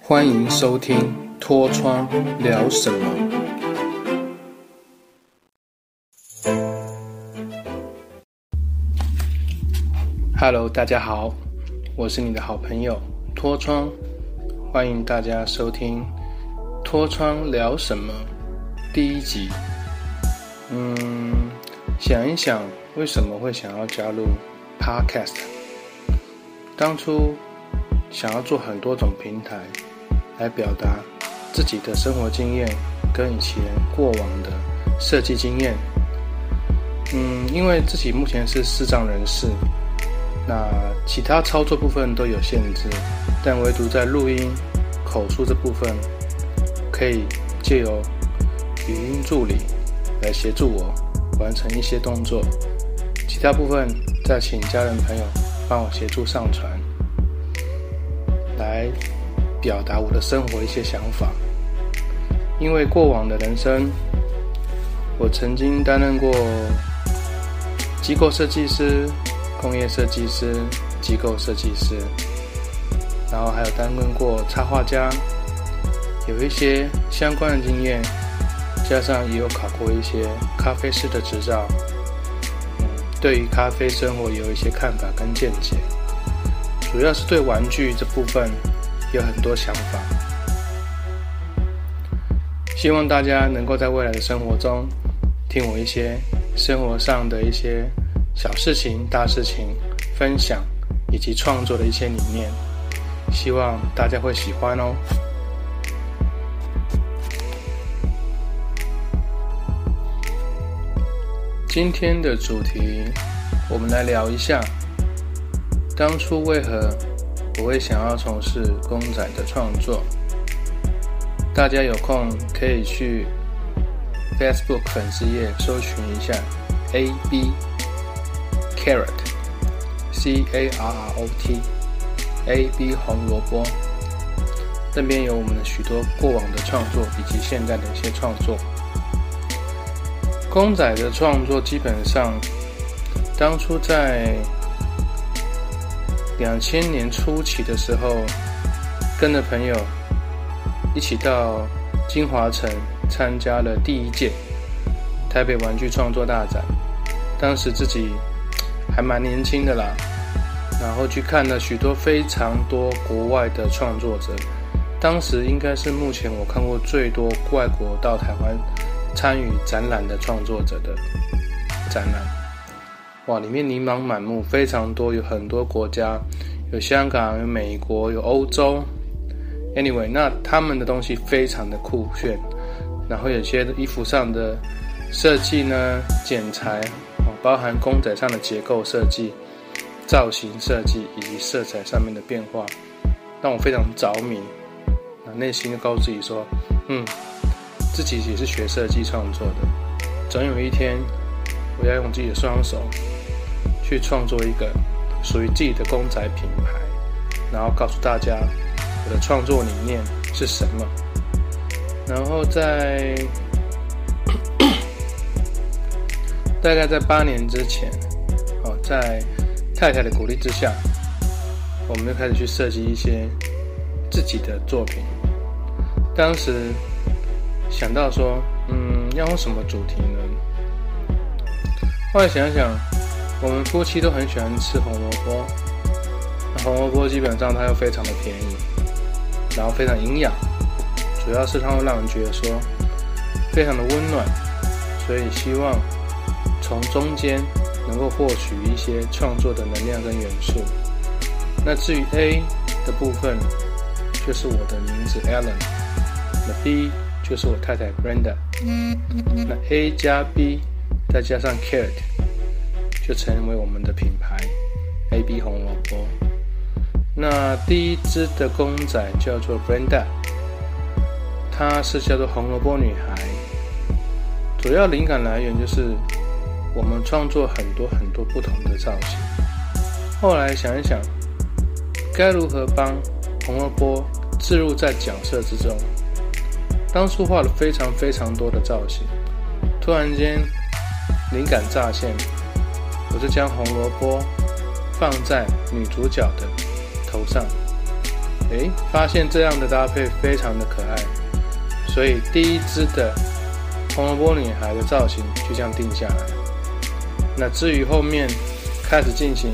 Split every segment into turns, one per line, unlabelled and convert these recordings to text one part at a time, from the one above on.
欢迎收听《脱窗聊什么》。Hello，大家好，我是你的好朋友脱窗，欢迎大家收听《脱窗聊什么》第一集。嗯，想一想，为什么会想要加入 Podcast？当初想要做很多种平台来表达自己的生活经验跟以前过往的设计经验。嗯，因为自己目前是视障人士，那其他操作部分都有限制，但唯独在录音、口述这部分，可以借由语音助理来协助我完成一些动作，其他部分再请家人朋友帮我协助上传，表达我的生活一些想法。因为过往的人生，我曾经担任过。机构设计师、工业设计师、机构设计师，然后还有担任过插画家，有一些相关的经验，加上也有考过一些咖啡师的执照。对于咖啡生活有一些看法跟见解，主要是对玩具这部分有很多想法。希望大家能够在未来的生活中听我一些。生活上的一些小事情、大事情分享，以及创作的一些理念，希望大家会喜欢哦。今天的主题，我们来聊一下，当初为何我会想要从事公仔的创作。大家有空可以去。Facebook 粉丝页搜寻一下 A B Carrot C A R R O T A B 红萝卜，那边有我们的许多过往的创作以及现在的一些创作。公仔的创作基本上，当初在两千年初期的时候，跟着朋友一起到金华城。参加了第一届台北玩具创作大展，当时自己还蛮年轻的啦，然后去看了许多非常多国外的创作者，当时应该是目前我看过最多外国到台湾参与展览的创作者的展览，哇，里面琳琅满目，非常多，有很多国家，有香港，有美国，有欧洲，anyway，那他们的东西非常的酷炫。然后有些衣服上的设计呢，剪裁，包含公仔上的结构设计、造型设计以及色彩上面的变化，让我非常着迷。啊，内心就告诉自己说，嗯，自己也是学设计创作的，总有一天我要用自己的双手去创作一个属于自己的公仔品牌，然后告诉大家我的创作理念是什么。然后在 大概在八年之前，哦，在太太的鼓励之下，我们就开始去设计一些自己的作品。当时想到说，嗯，要用什么主题呢？后来想想，我们夫妻都很喜欢吃红萝卜，那红萝卜基本上它又非常的便宜，然后非常营养。主要是它会让人觉得说非常的温暖，所以希望从中间能够获取一些创作的能量跟元素。那至于 A 的部分，就是我的名字 Alan，那 B 就是我太太 Brenda，那 A 加 B 再加上 Carrot 就成为我们的品牌 AB 红萝卜。那第一只的公仔叫做 Brenda。它是叫做红萝卜女孩，主要灵感来源就是我们创作很多很多不同的造型。后来想一想，该如何帮红萝卜置入在角色之中？当初画了非常非常多的造型，突然间灵感乍现，我是将红萝卜放在女主角的头上，诶，发现这样的搭配非常的可爱，所以第一支的红萝卜女孩的造型就这样定下来。那至于后面开始进行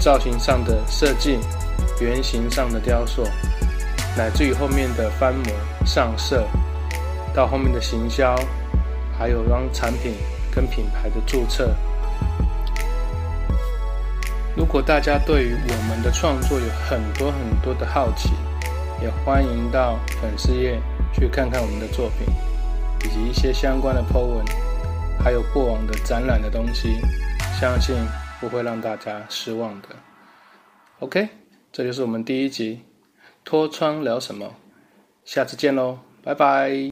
造型上的设计、圆形上的雕塑，乃至于后面的翻模上色，到后面的行销，还有让产品跟品牌的注册。如果大家对于我们的创作有很多很多的好奇，也欢迎到粉丝页去看看我们的作品，以及一些相关的 po 文，还有过往的展览的东西，相信不会让大家失望的。OK，这就是我们第一集脱窗聊什么，下次见喽，拜拜。